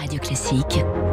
Radio Classique.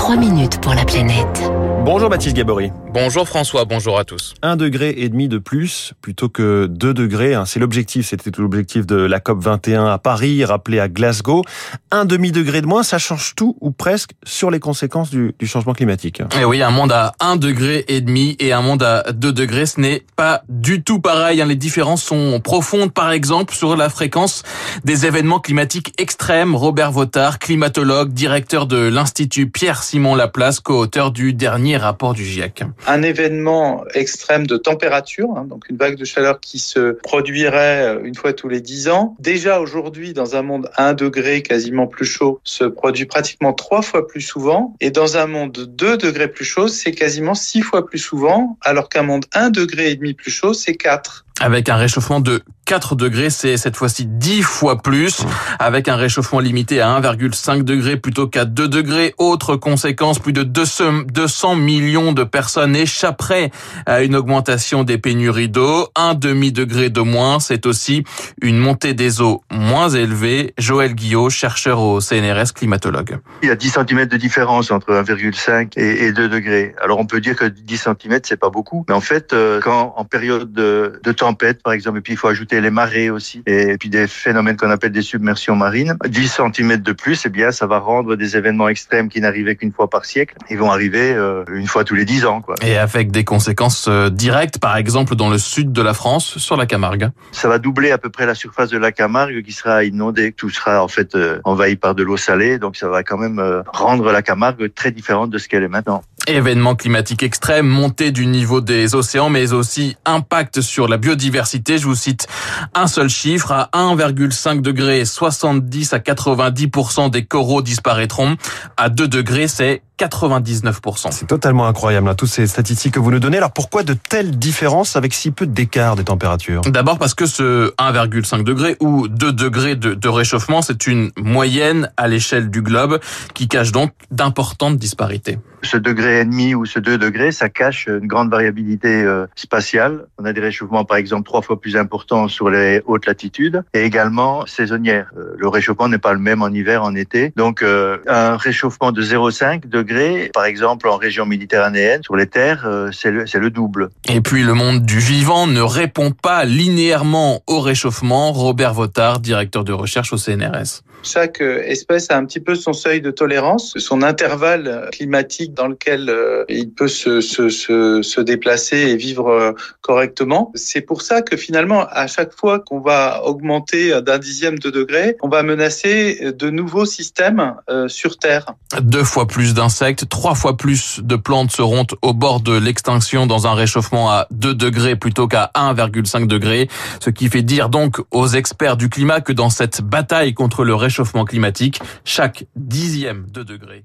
3 minutes pour la planète. Bonjour Baptiste Gabory. Bonjour François, bonjour à tous. Un degré et demi de plus plutôt que 2 degrés, hein, c'est l'objectif, c'était tout l'objectif de la COP 21 à Paris, rappelé à Glasgow. Un demi degré de moins, ça change tout ou presque sur les conséquences du, du changement climatique. Et oui, un monde à 1 degré et demi et un monde à 2 degrés, ce n'est pas du tout pareil. Hein. Les différences sont profondes, par exemple sur la fréquence des événements climatiques extrêmes. Robert Votard, climatologue, directeur de l'Institut Pierre-Simon Laplace, co-auteur du dernier rapport du GIEC un événement extrême de température, hein, donc une vague de chaleur qui se produirait euh, une fois tous les 10 ans. Déjà aujourd'hui, dans un monde à 1 degré quasiment plus chaud, se produit pratiquement trois fois plus souvent. Et dans un monde 2 degrés plus chaud, c'est quasiment six fois plus souvent, alors qu'un monde 1 degré et demi plus chaud, c'est 4 avec un réchauffement de 4 degrés, c'est cette fois-ci 10 fois plus, avec un réchauffement limité à 1,5 degré plutôt qu'à 2 degrés. Autre conséquence, plus de 200 millions de personnes échapperaient à une augmentation des pénuries d'eau. Un demi-degré de moins, c'est aussi une montée des eaux moins élevée. Joël Guillot, chercheur au CNRS, climatologue. Il y a 10 cm de différence entre 1,5 et 2 degrés. Alors on peut dire que 10 cm, c'est pas beaucoup, mais en fait, euh, quand en période de, de temps tempêtes, par exemple, et puis il faut ajouter les marées aussi, et puis des phénomènes qu'on appelle des submersions marines. 10 cm de plus, eh bien, ça va rendre des événements extrêmes qui n'arrivaient qu'une fois par siècle. Ils vont arriver euh, une fois tous les 10 ans. Quoi. Et avec des conséquences euh, directes, par exemple, dans le sud de la France, sur la Camargue. Ça va doubler à peu près la surface de la Camargue qui sera inondée. Tout sera en fait euh, envahi par de l'eau salée, donc ça va quand même rendre la Camargue très différente de ce qu'elle est maintenant. Événements climatiques extrêmes, montée du niveau des océans, mais aussi impact sur la biodiversité. Je vous cite un seul chiffre. À 1,5 degré, 70 à 90% des coraux disparaîtront. À 2 degrés, c'est 99%. C'est totalement incroyable, hein, toutes ces statistiques que vous nous donnez. Alors pourquoi de telles différences avec si peu d'écart des températures? D'abord parce que ce 1,5 degré ou 2 degrés de, de réchauffement, c'est une moyenne à l'échelle du globe qui cache donc d'importantes disparités. Ce degré et demi ou ce 2 degrés, ça cache une grande variabilité euh, spatiale. On a des réchauffements, par exemple, trois fois plus importants sur les hautes latitudes et également saisonnières. Euh, le réchauffement n'est pas le même en hiver, en été. Donc, euh, un réchauffement de 0,5 degrés, par exemple, en région méditerranéenne, sur les terres, c'est le, le double. Et puis, le monde du vivant ne répond pas linéairement au réchauffement. Robert Votard, directeur de recherche au CNRS. Chaque espèce a un petit peu son seuil de tolérance, son intervalle climatique dans lequel euh, il peut se, se, se, se, déplacer et vivre euh, correctement. C'est pour ça que finalement, à chaque fois qu'on va augmenter d'un dixième de degré, on va menacer de nouveaux systèmes euh, sur Terre. Deux fois plus d'insectes, trois fois plus de plantes seront au bord de l'extinction dans un réchauffement à 2 degrés plutôt qu'à 1,5 degrés, ce qui fait dire donc aux experts du climat que dans cette bataille contre le réchauffement climatique, chaque dixième de degré